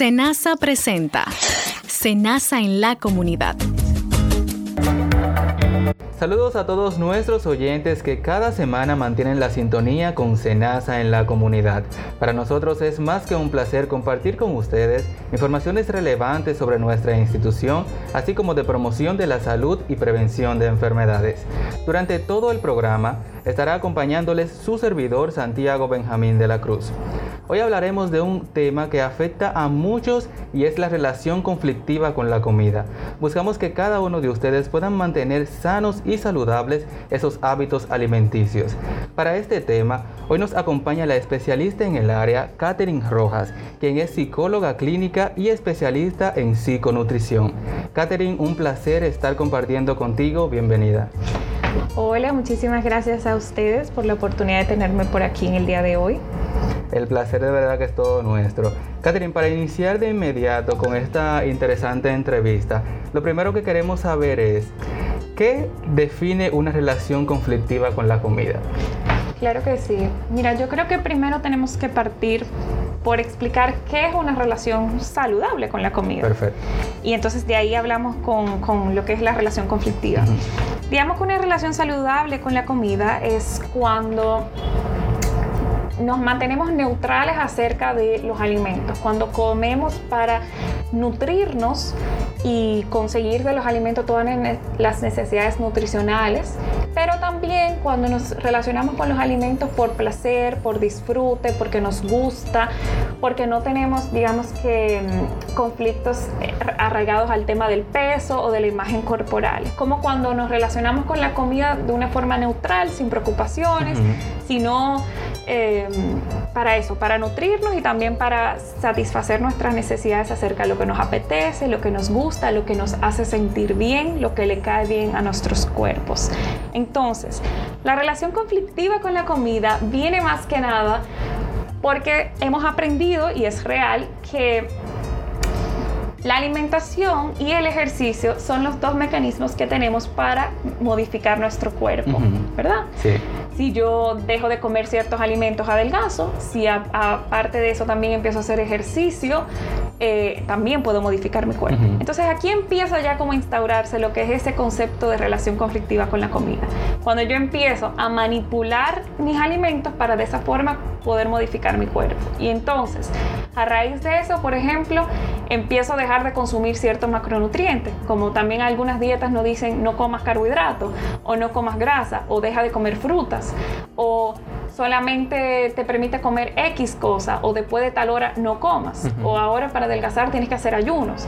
Senasa presenta Senasa en la comunidad. Saludos a todos nuestros oyentes que cada semana mantienen la sintonía con Senasa en la comunidad. Para nosotros es más que un placer compartir con ustedes informaciones relevantes sobre nuestra institución, así como de promoción de la salud y prevención de enfermedades. Durante todo el programa estará acompañándoles su servidor Santiago Benjamín de la Cruz. Hoy hablaremos de un tema que afecta a muchos y es la relación conflictiva con la comida. Buscamos que cada uno de ustedes puedan mantener sanos y saludables esos hábitos alimenticios. Para este tema, hoy nos acompaña la especialista en el área, Catherine Rojas, quien es psicóloga clínica y especialista en psiconutrición. Catherine, un placer estar compartiendo contigo. Bienvenida. Hola, muchísimas gracias a ustedes por la oportunidad de tenerme por aquí en el día de hoy. El placer de verdad que es todo nuestro. Catherine, para iniciar de inmediato con esta interesante entrevista, lo primero que queremos saber es, ¿qué define una relación conflictiva con la comida? Claro que sí. Mira, yo creo que primero tenemos que partir por explicar qué es una relación saludable con la comida. Perfecto. Y entonces de ahí hablamos con, con lo que es la relación conflictiva. Digamos que una relación saludable con la comida es cuando nos mantenemos neutrales acerca de los alimentos. Cuando comemos para nutrirnos y conseguir de los alimentos todas las necesidades nutricionales, pero también cuando nos relacionamos con los alimentos por placer, por disfrute, porque nos gusta, porque no tenemos, digamos que, mm, conflictos eh, arraigados al tema del peso o de la imagen corporal. Como cuando nos relacionamos con la comida de una forma neutral, sin preocupaciones, sino eh, para eso, para nutrirnos y también para satisfacer nuestras necesidades acerca de lo que nos apetece, lo que nos gusta, lo que nos hace sentir bien, lo que le cae bien a nuestros cuerpos. Entonces, la relación conflictiva con la comida viene más que nada porque hemos aprendido, y es real, que la alimentación y el ejercicio son los dos mecanismos que tenemos para modificar nuestro cuerpo, ¿verdad? Sí. Si yo dejo de comer ciertos alimentos, adelgazo. Si aparte de eso también empiezo a hacer ejercicio, eh, también puedo modificar mi cuerpo. Entonces aquí empieza ya como a instaurarse lo que es ese concepto de relación conflictiva con la comida. Cuando yo empiezo a manipular mis alimentos para de esa forma poder modificar mi cuerpo. Y entonces, a raíz de eso, por ejemplo, empiezo a dejar de consumir ciertos macronutrientes, como también algunas dietas nos dicen no comas carbohidratos o no comas grasa o deja de comer frutas o solamente te permite comer X cosa o después de tal hora no comas o ahora para adelgazar tienes que hacer ayunos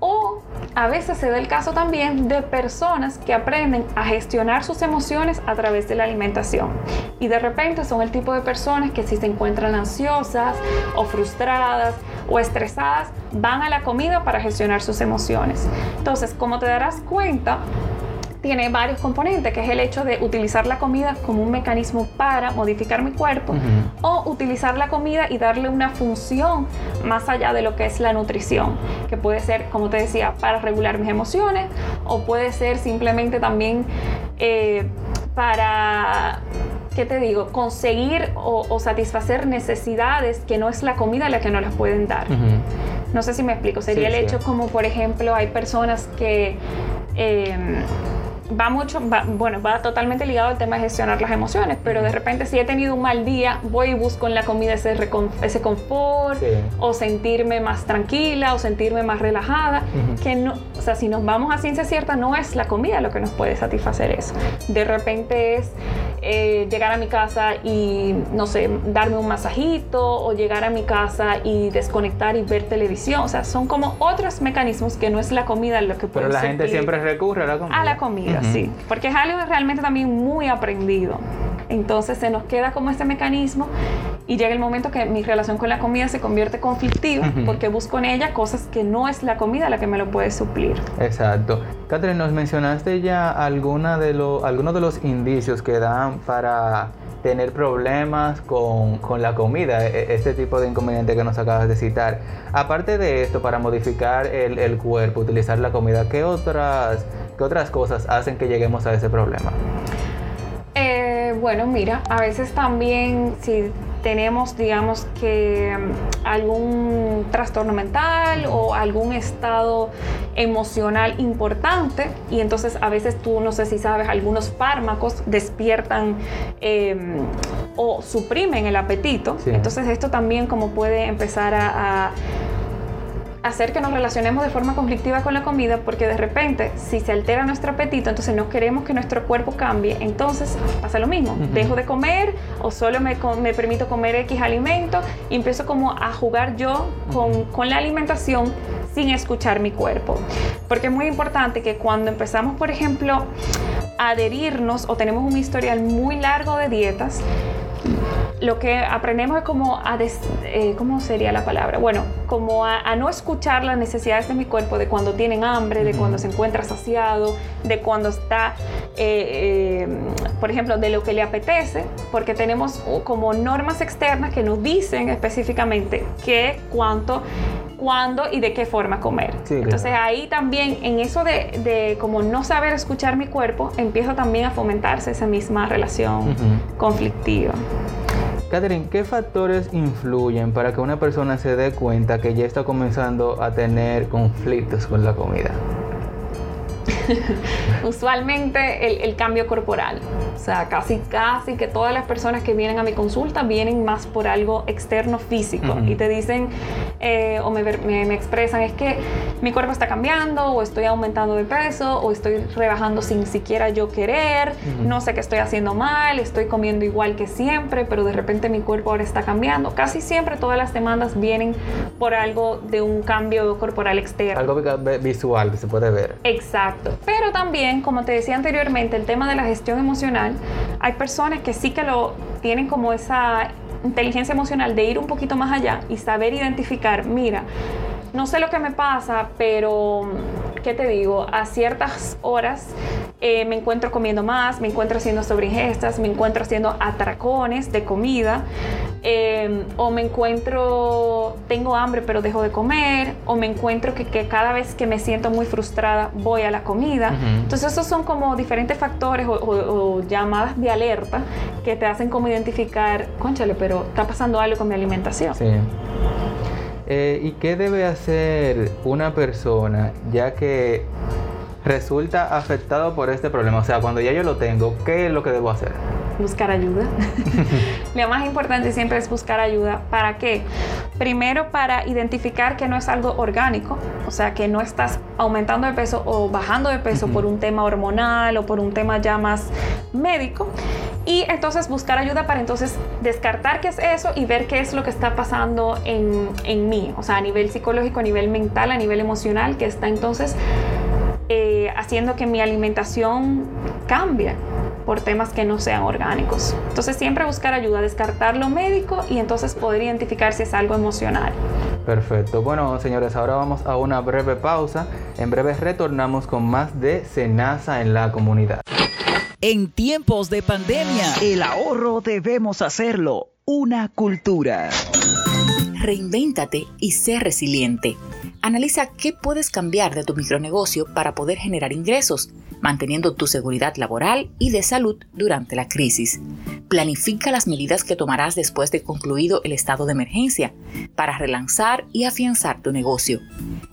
o a veces se da el caso también de personas que aprenden a gestionar sus emociones a través de la alimentación. Y de repente son el tipo de personas que si se encuentran ansiosas o frustradas o estresadas, van a la comida para gestionar sus emociones. Entonces, como te darás cuenta, tiene varios componentes, que es el hecho de utilizar la comida como un mecanismo para modificar mi cuerpo o utilizar la comida y darle una función más allá de lo que es la nutrición, que puede ser, como te decía, para regular mis emociones o puede ser simplemente también eh, para ¿qué te digo? Conseguir o, satisfacer necesidades que no es la comida la que no las pueden dar. No sé si me explico. Sería el hecho como, por ejemplo, hay personas que... Em, va mucho, bueno, va totalmente ligado al tema de gestionar las emociones, pero de repente si he tenido un mal día, voy y busco en la comida ese, ese confort o sentirme más tranquila o sentirme más relajada, que no, o sea, si nos vamos a ciencia cierta, no es la comida lo que nos puede satisfacer eso. De repente es eh, llegar a mi casa y, no sé, darme un masajito o llegar a mi casa y desconectar y ver televisión, o sea, son como otros mecanismos que no es la comida lo que puede Pero la gente siempre recurre a la comida. A la comida sí, porque es algo realmente también muy aprendido. Entonces se nos queda como este mecanismo y llega el momento que mi relación con la comida se convierte conflictiva porque busco en ella cosas que no es la comida la que me lo puede suplir. Exacto. Catherine, nos mencionaste ya alguna de algunos de los indicios que dan para tener problemas con, con, la comida, e, este tipo de inconveniente que nos acabas de citar. Aparte de esto, para modificar el, el cuerpo, utilizar la comida, ¿qué otras ¿Qué otras cosas hacen que lleguemos a ese problema? Eh, bueno, mira, a veces también si tenemos, digamos que mm, algún trastorno mental o algún estado emocional importante y entonces a veces tú no sé si sabes, algunos fármacos despiertan em, o suprimen el apetito. Entonces esto también como puede empezar a hacer que nos relacionemos de forma conflictiva con la comida porque de repente si se altera nuestro apetito, entonces no queremos que nuestro cuerpo cambie, entonces pasa lo mismo, dejo de comer o solo me, me, permito comer X alimento y empiezo como a jugar yo con, con la alimentación sin escuchar mi cuerpo. Porque es muy importante que cuando empezamos, por ejemplo, a adherirnos o tenemos un historial muy largo de dietas, lo que aprendemos es como a, eh, ¿cómo sería la palabra? Bueno, como a, no escuchar las necesidades de mi cuerpo de cuando tienen hambre, de cuando se encuentra saciado, de cuando está, eh, eh, por ejemplo, de lo que le apetece, porque tenemos como normas externas que nos dicen específicamente qué, cuánto, cuándo y de qué forma comer. Entonces ahí también, en eso de, de, como no saber escuchar mi cuerpo, empiezo también a fomentarse esa misma relación conflictiva. Catherine, ¿qué factores influyen para que una persona se dé cuenta que ya está comenzando a tener conflictos con la comida? Usualmente el, cambio corporal. O sea, casi, casi que todas las personas que vienen a mi consulta vienen más por algo externo físico y te dicen eh, o me, me, expresan es que mi cuerpo está cambiando o estoy aumentando de peso o estoy rebajando sin siquiera yo querer, no sé qué estoy haciendo mal, estoy comiendo igual que siempre, pero de repente mi cuerpo ahora está cambiando. Casi siempre todas las demandas vienen por algo de un cambio corporal externo. Algo visual que se puede ver. Exacto. Pero también, como te decía anteriormente, el tema de la gestión emocional, hay personas que sí que lo tienen como esa inteligencia emocional de ir un poquito más allá y saber identificar, mira, no sé lo que me pasa, pero, ¿qué te digo? A ciertas horas eh, me encuentro comiendo más, me encuentro haciendo sobreingestas, me encuentro haciendo atracones de comida, em, o me encuentro, tengo hambre pero dejo de comer, o me encuentro que, cada vez que me siento muy frustrada voy a la comida. Entonces esos son como diferentes factores o, llamadas de alerta que te hacen como identificar, conchale, pero está pasando algo con mi alimentación. Sí. Eh, ¿Y qué debe hacer una persona ya que resulta afectado por este problema? O sea, cuando ya yo lo tengo, ¿qué es lo que debo hacer? Buscar ayuda. lo más importante siempre es buscar ayuda. ¿Para qué? Primero para identificar que no es algo orgánico, o sea, que no estás aumentando de peso o bajando de peso por un tema hormonal o por un tema ya más médico y entonces buscar ayuda para entonces descartar qué es eso y ver qué es lo que está pasando en, en mí, o sea, a nivel psicológico, a nivel mental, a nivel emocional, que está entonces eh, haciendo que mi alimentación cambie por temas que no sean orgánicos. Entonces siempre buscar ayuda, descartar lo médico y entonces poder identificar si es algo emocional. Perfecto. Bueno, señores, ahora vamos a una breve pausa. En breve retornamos con más de Cenaza en la comunidad. En tiempos de pandemia, el ahorro debemos hacerlo una cultura. Reinvéntate y sé resiliente. Analiza qué puedes cambiar de tu micronegocio para poder generar ingresos, manteniendo tu seguridad laboral y de salud durante la crisis. Planifica las medidas que tomarás después de concluido el estado de emergencia para relanzar y afianzar tu negocio.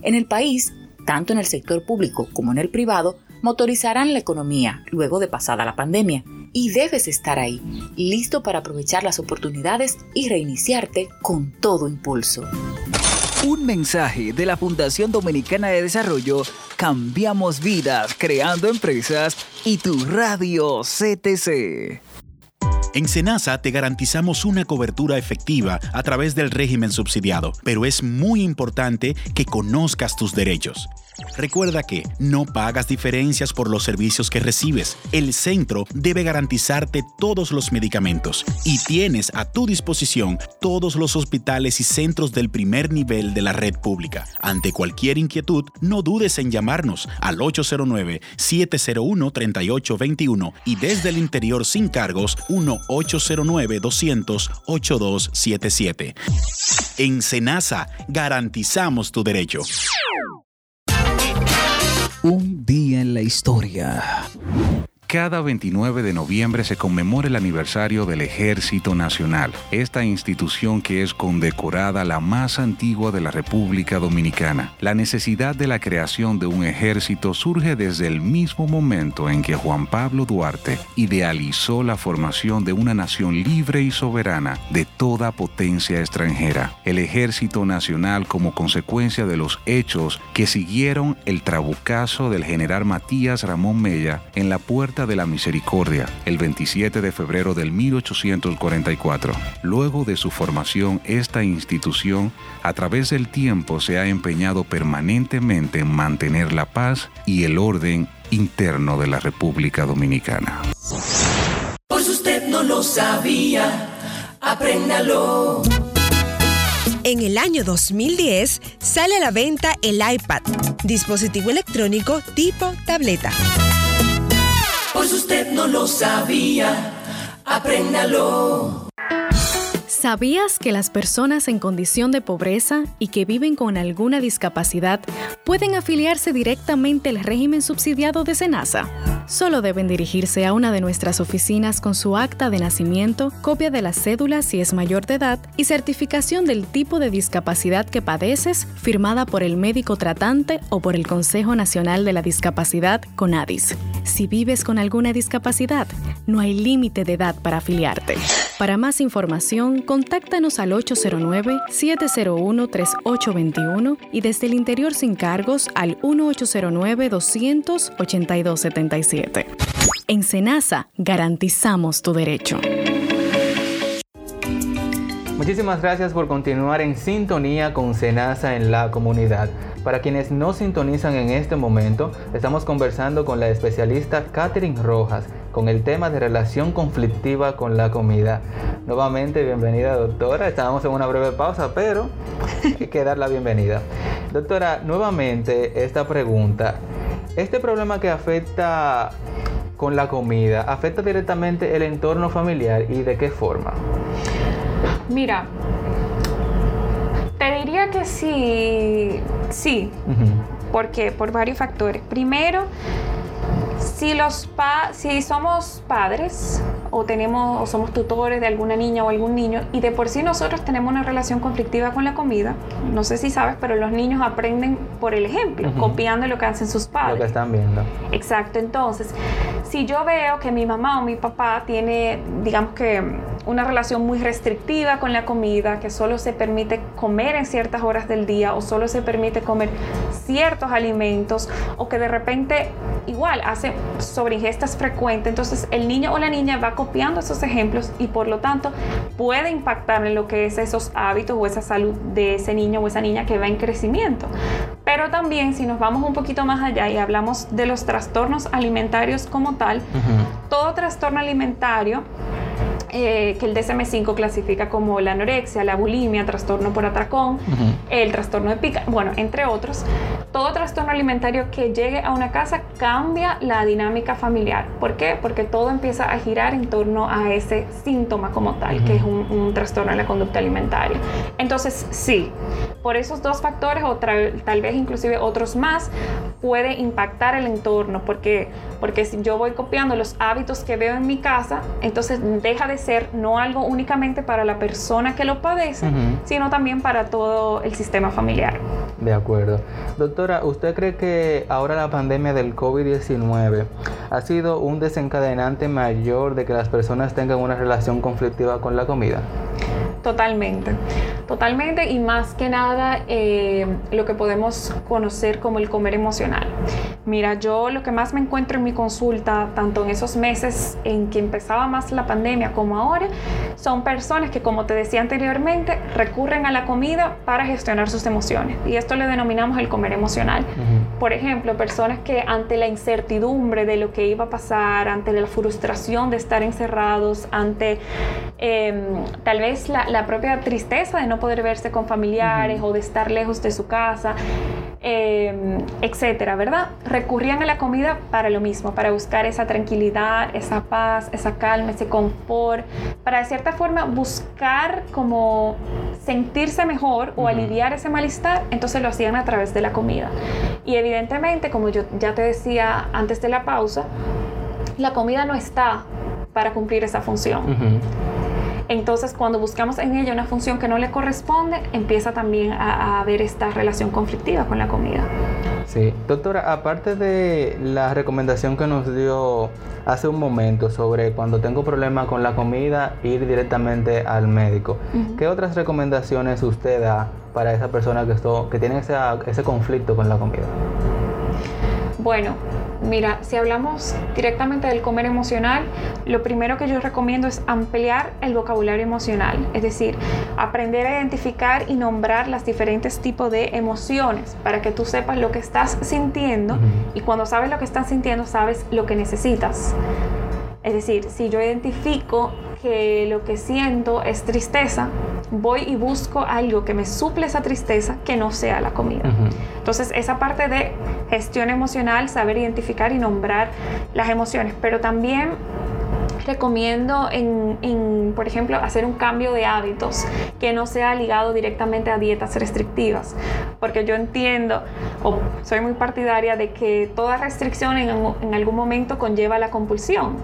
En el país, tanto en el sector público como en el privado, motorizarán la economía luego de pasada la pandemia y debes estar ahí, listo para aprovechar las oportunidades y reiniciarte con todo impulso. Un mensaje de la Fundación Dominicana de Desarrollo, Cambiamos Vidas, Creando Empresas y tu radio CTC. En Senasa te garantizamos una cobertura efectiva a través del régimen subsidiado, pero es muy importante que conozcas tus derechos. Recuerda que no pagas diferencias por los servicios que recibes. El centro debe garantizarte todos los medicamentos y tienes a tu disposición todos los hospitales y centros del primer nivel de la red pública. Ante cualquier inquietud, no dudes en llamarnos al 809-701-3821 y desde el interior sin cargos 1-809-200-8277. En Senasa garantizamos tu derecho. La historia. Cada 29 de noviembre se conmemora el aniversario del Ejército Nacional, esta institución que es condecorada la más antigua de la República Dominicana. La necesidad de la creación de un ejército surge desde el mismo momento en que Juan Pablo Duarte idealizó la formación de una nación libre y soberana de toda potencia extranjera. El Ejército Nacional como consecuencia de los hechos que siguieron el trabucazo del general Matías Ramón Mella en la puerta de la Misericordia el 27 de febrero del 1844. Luego de su formación, esta institución a través del tiempo se ha empeñado permanentemente en mantener la paz y el orden interno de la República Dominicana. Por si usted no lo sabía, apréndalo. En el año 2010 sale a la venta el iPad, dispositivo electrónico tipo tableta si usted no lo sabía, apréndalo. ¿Sabías que las personas en condición de pobreza y que viven con alguna discapacidad pueden afiliarse directamente al régimen subsidiado de SENASA? Solo deben dirigirse a una de nuestras oficinas con su acta de nacimiento, copia de la cédula si es mayor de edad y certificación del tipo de discapacidad que padeces firmada por el médico tratante o por el Consejo Nacional de la Discapacidad CONADIS. Si vives con alguna discapacidad, no hay límite de edad para afiliarte. Para más información, contáctanos al 809-701-3821 y desde el interior sin cargos al 1809-282-77. En Senasa garantizamos tu derecho. Muchísimas gracias por continuar en sintonía con Senasa en la comunidad. Para quienes no sintonizan en este momento, estamos conversando con la especialista Catherine Rojas con el tema de relación conflictiva con la comida. Nuevamente, bienvenida doctora. Estábamos en una breve pausa, pero hay que dar la bienvenida. Doctora, nuevamente esta pregunta. Este problema que afecta con la comida, ¿afecta directamente el entorno familiar y de qué forma? Mira, te diría que sí, sí. ¿Por qué? Por varios factores. Primero, si, los pa si somos padres o, tenemos, o somos tutores de alguna niña o algún niño y de por sí nosotros tenemos una relación conflictiva con la comida, no sé si sabes, pero los niños aprenden por el ejemplo, copiando lo que hacen sus padres. Lo que están viendo. Exacto, entonces, si yo veo que mi mamá o mi papá tiene, digamos que una relación muy restrictiva con la comida, que solo se permite comer en ciertas horas del día o solo se permite comer ciertos alimentos o que de repente igual hace sobreingestas frecuentes, entonces el niño o la niña va copiando esos ejemplos y por lo tanto puede impactar en lo que es esos hábitos o esa salud de ese niño o esa niña que va en crecimiento. Pero también si nos vamos un poquito más allá y hablamos de los trastornos alimentarios como tal, todo trastorno alimentario eh, que el DSM-5 clasifica como la anorexia, la bulimia, trastorno por atracón, el trastorno de pica, bueno, entre otros. Todo trastorno alimentario que llegue a una casa cambia la dinámica familiar. ¿Por qué? Porque todo empieza a girar en torno a ese síntoma como tal, que es un, un, trastorno de la conducta alimentaria. Entonces, sí, por esos dos factores o tal vez inclusive otros más, puede impactar el entorno, porque, porque si yo voy copiando los hábitos que veo en mi casa, entonces deja de ser no algo únicamente para la persona que lo padece, sino también para todo el sistema familiar. De acuerdo. Doctora, ¿usted cree que ahora la pandemia del COVID-19 ha sido un desencadenante mayor de que las personas tengan una relación conflictiva con la comida? Totalmente, totalmente y más que nada eh, lo que podemos conocer como el comer emocional. Mira, yo lo que más me encuentro en mi consulta, tanto en esos meses en que empezaba más la pandemia como ahora, son personas que, como te decía anteriormente, recurren a la comida para gestionar sus emociones. Y esto le denominamos el comer emocional. Por ejemplo, personas que ante la incertidumbre de lo que iba a pasar, ante la frustración de estar encerrados, ante em, tal vez la, la propia tristeza de no poder verse con familiares o de estar lejos de su casa, eh, etcétera, ¿verdad? Recurrían a la comida para lo mismo, para buscar esa tranquilidad, esa paz, esa calma, ese confort, para de cierta forma buscar como sentirse mejor o aliviar ese malestar, entonces lo hacían a través de la comida. Y evidentemente, como yo ya te decía antes de la pausa, la comida no está para cumplir esa función. Entonces, cuando buscamos en ella una función que no le corresponde, empieza también a, haber esta relación conflictiva con la comida. Sí, doctora, aparte de la recomendación que nos dio hace un momento sobre cuando tengo problemas con la comida, ir directamente al médico, ¿qué otras recomendaciones usted da para esa persona que, esto, que tiene ese conflicto con la comida? Bueno, Mira, si hablamos directamente del comer emocional, lo primero que yo recomiendo es ampliar el vocabulario emocional, es decir, aprender a identificar y nombrar las diferentes tipos de emociones para que tú sepas lo que estás sintiendo y cuando sabes lo que estás sintiendo sabes lo que necesitas. Es decir, si yo identifico que lo que siento es tristeza, voy y busco algo que me suple esa tristeza que no sea la comida. Entonces, esa parte de gestión emocional, saber identificar y nombrar las emociones, pero también recomiendo en, por ejemplo, hacer un cambio de hábitos que no sea ligado directamente a dietas restrictivas, porque yo entiendo o soy muy partidaria de que toda restricción en, en algún momento conlleva la compulsión.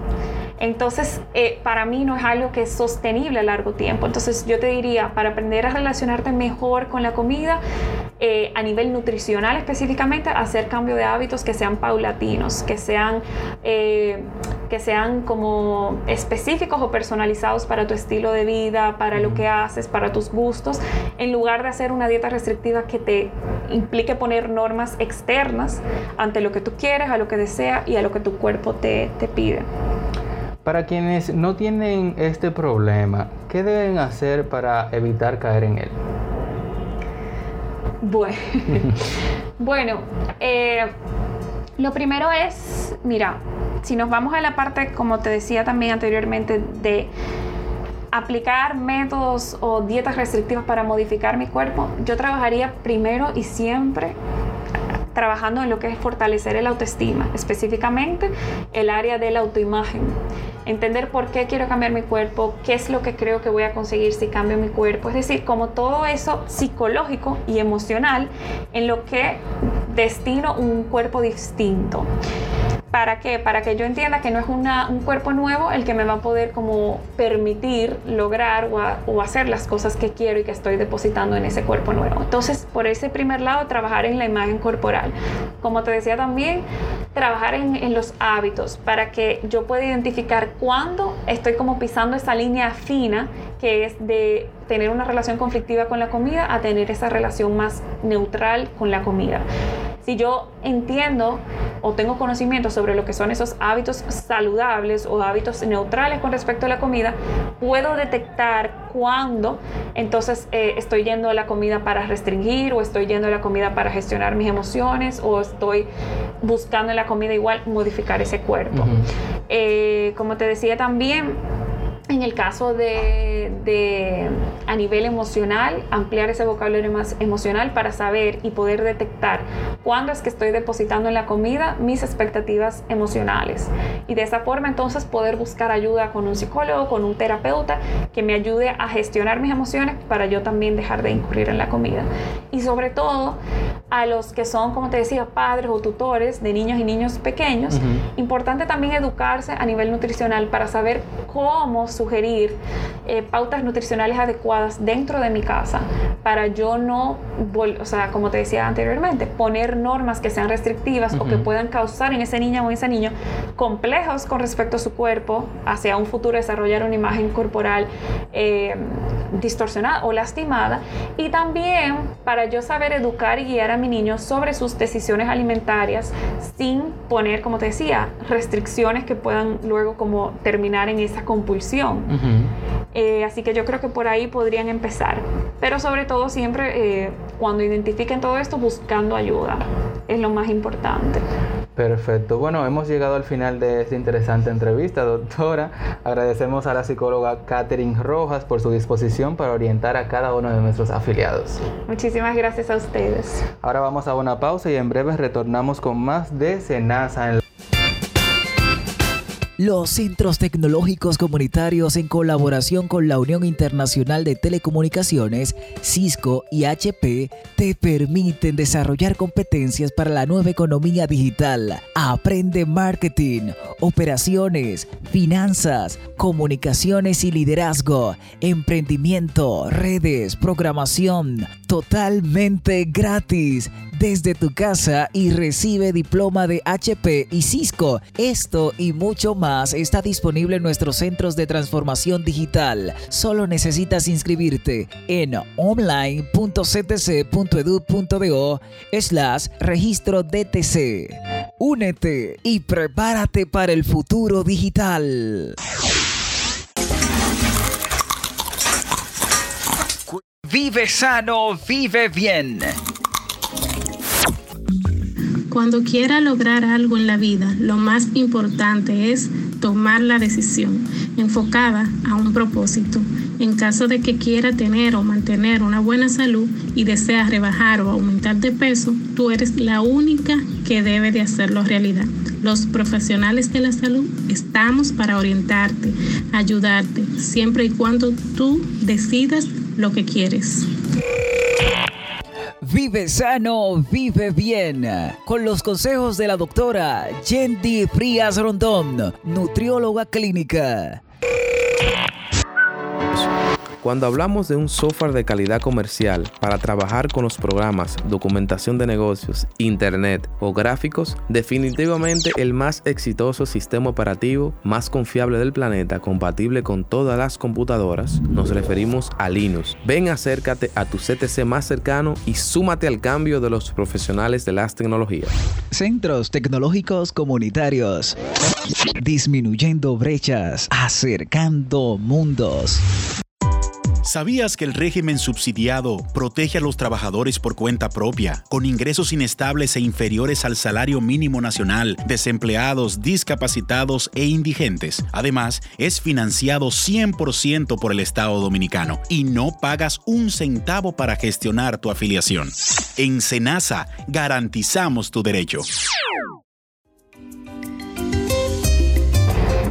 Entonces, eh, para mí no es algo que es sostenible a largo tiempo. Entonces, yo te diría, para aprender a relacionarte mejor con la comida, eh, a nivel nutricional específicamente, hacer cambio de hábitos que sean paulatinos, que sean, eh, que sean como específicos o personalizados para tu estilo de vida, para lo que haces, para tus gustos, en lugar de hacer una dieta restrictiva que te implique poner normas externas ante lo que tú quieres, a lo que deseas y a lo que tu cuerpo te, te pide. Para quienes no tienen este problema, ¿qué deben hacer para evitar caer en él? Bueno, bueno eh, lo primero es, mira, si nos vamos a la parte, como te decía también anteriormente, de aplicar métodos o dietas restrictivas para modificar mi cuerpo, yo trabajaría primero y siempre trabajando en lo que es fortalecer el autoestima, específicamente el área de la autoimagen entender por qué quiero cambiar mi cuerpo, qué es lo que creo que voy a conseguir si cambio mi cuerpo, es decir, como todo eso psicológico y emocional en lo que destino un cuerpo distinto. ¿Para qué? Para que yo entienda que no es un cuerpo nuevo el que me va a poder como permitir lograr o, hacer las cosas que quiero y que estoy depositando en ese cuerpo nuevo. Entonces, por ese primer lado, trabajar en la imagen corporal. Como te decía también, trabajar en, los hábitos para que yo pueda identificar cuándo estoy como pisando esa línea fina que es de tener una relación conflictiva con la comida a tener esa relación más neutral con la comida. Si yo entiendo o tengo conocimiento sobre lo que son esos hábitos saludables o hábitos neutrales con respecto a la comida, puedo detectar cuándo entonces eh, estoy yendo a la comida para restringir o estoy yendo a la comida para gestionar mis emociones o estoy buscando en la comida igual modificar ese cuerpo. Eh, como te decía también, en el caso de, a nivel emocional, ampliar ese vocabulario más emocional para saber y poder detectar cuándo es que estoy depositando en la comida mis expectativas emocionales. Y de esa forma entonces poder buscar ayuda con un psicólogo, con un terapeuta que me ayude a gestionar mis emociones para yo también dejar de incurrir en la comida. Y sobre todo a los que son, como te decía, padres o tutores de niños y niños pequeños, importante también educarse a nivel nutricional para saber cómo sugerir eh, pautas nutricionales adecuadas dentro de mi casa para yo no, o sea, como te decía anteriormente, poner normas que sean restrictivas o que puedan causar en ese niño o ese niño complejos con respecto a su cuerpo, hacia un futuro desarrollar una imagen corporal eh, distorsionada o lastimada. Y también para yo saber educar y guiar a mi niño sobre sus decisiones alimentarias sin poner, como te decía, restricciones que puedan luego como terminar en esa compulsión eh, así que yo creo que por ahí podrían empezar. Pero sobre todo siempre eh, cuando identifiquen todo esto buscando ayuda. Es lo más importante. Perfecto. Bueno, hemos llegado al final de esta interesante entrevista, doctora. Agradecemos a la psicóloga Catherine Rojas por su disposición para orientar a cada uno de nuestros afiliados. Muchísimas gracias a ustedes. Ahora vamos a una pausa y en breve retornamos con más de Senasa en Los centros tecnológicos comunitarios en colaboración con la Unión Internacional de Telecomunicaciones, Cisco y HP te permiten desarrollar competencias para la nueva economía digital. Aprende marketing, operaciones, finanzas, comunicaciones y liderazgo, emprendimiento, redes, programación, totalmente gratis desde tu casa y recibe diploma de HP y Cisco. Esto y mucho más está disponible en nuestros centros de transformación digital. Solo necesitas inscribirte en online.ctc.edu.do slash registro DTC. Únete y prepárate para el futuro digital. Vive sano, vive bien. Cuando quiera lograr algo en la vida, lo más importante es tomar la decisión enfocada a un propósito. En caso de que quiera tener o mantener una buena salud y desea rebajar o aumentar de peso, tú eres la única que debe de hacerlo realidad. Los profesionales de la salud estamos para orientarte, ayudarte, siempre y cuando tú decidas lo que quieres. Vive sano, vive bien. Con los consejos de la doctora Yendi Frías Rondón, nutrióloga clínica. Cuando hablamos de un software de calidad comercial para trabajar con los programas, documentación de negocios, internet o gráficos, definitivamente el más exitoso sistema operativo más confiable del planeta, compatible con todas las computadoras, nos referimos a Linux. Ven, acércate a tu CTC más cercano y súmate al cambio de los profesionales de las tecnologías. Centros tecnológicos comunitarios. Disminuyendo brechas, acercando mundos. ¿Sabías que el régimen subsidiado protege a los trabajadores por cuenta propia, con ingresos inestables e inferiores al salario mínimo nacional, desempleados, discapacitados e indigentes? Además, es financiado 100% por el Estado dominicano y no pagas un centavo para gestionar tu afiliación. En Senasa garantizamos tu derecho.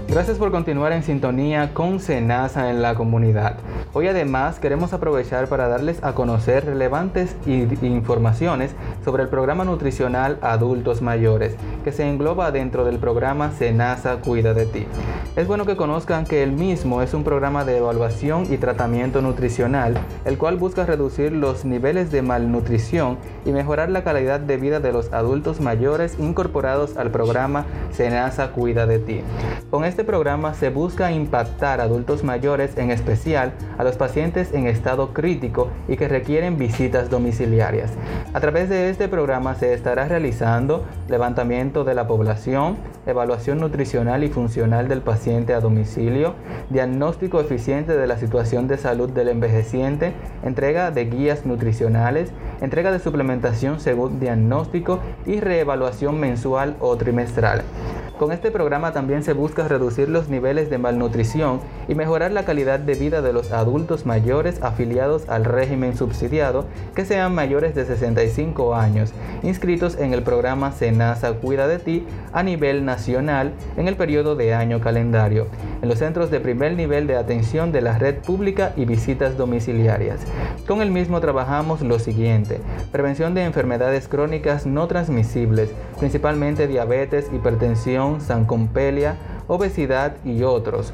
Gracias por continuar en sintonía con Senasa en la comunidad. Hoy además queremos aprovechar para darles a conocer relevantes informaciones sobre el programa nutricional Adultos Mayores, que se engloba dentro del programa Senasa Cuida de ti. Es bueno que conozcan que el mismo es un programa de evaluación y tratamiento nutricional, el cual busca reducir los niveles de malnutrición y mejorar la calidad de vida de los adultos mayores incorporados al programa Senasa Cuida de ti. Con este programa se busca impactar a adultos mayores, en especial a los pacientes en estado crítico y que requieren visitas domiciliarias. A través de este programa se estará realizando levantamiento de la población, evaluación nutricional y funcional del paciente a domicilio, diagnóstico eficiente de la situación de salud del envejeciente, entrega de guías nutricionales, entrega de según diagnóstico y reevaluación mensual o trimestral. Con este programa también se busca reducir los niveles de malnutrición y mejorar la calidad de vida de los adultos mayores afiliados al régimen subsidiado que sean mayores de 65 años, inscritos en el programa Senasa Cuida de Ti a nivel nacional en el periodo de año calendario, en los centros de primer nivel de atención de la red pública y visitas domiciliarias. Con el mismo trabajamos lo siguiente, prevención de enfermedades crónicas no transmisibles, principalmente diabetes, hipertensión, sancompelia, obesidad y otros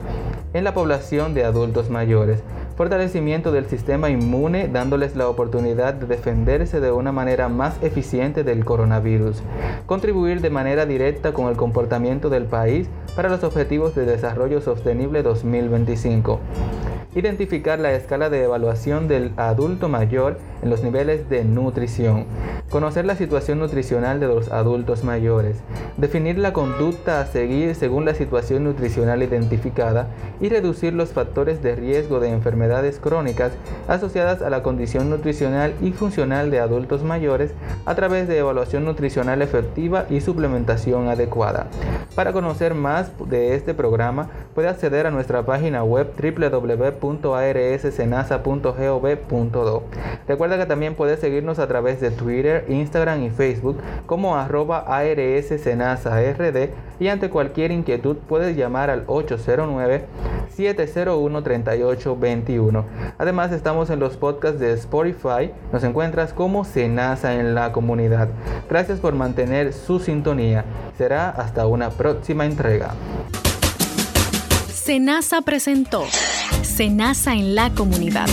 en la población de adultos mayores. Fortalecimiento del sistema inmune dándoles la oportunidad de defenderse de una manera más eficiente del coronavirus. Contribuir de manera directa con el comportamiento del país para los Objetivos de Desarrollo Sostenible 2025 identificar la escala de evaluación del adulto mayor en los niveles de nutrición, conocer la situación nutricional de los adultos mayores, definir la conducta a seguir según la situación nutricional identificada y reducir los factores de riesgo de enfermedades crónicas asociadas a la condición nutricional y funcional de adultos mayores a través de evaluación nutricional efectiva y suplementación adecuada. Para conocer más de este programa, puede acceder a nuestra página web www.arssenasa.gov.do. Recuerda que también puedes seguirnos a través de Twitter Instagram y Facebook como arroba ARS RD y ante cualquier inquietud puedes llamar al 809-701-3821. Además estamos en los podcasts de Spotify, nos encuentras como Senasa en la comunidad. Gracias por mantener su sintonía. Será hasta una próxima entrega. Senasa presentó Senasa en la comunidad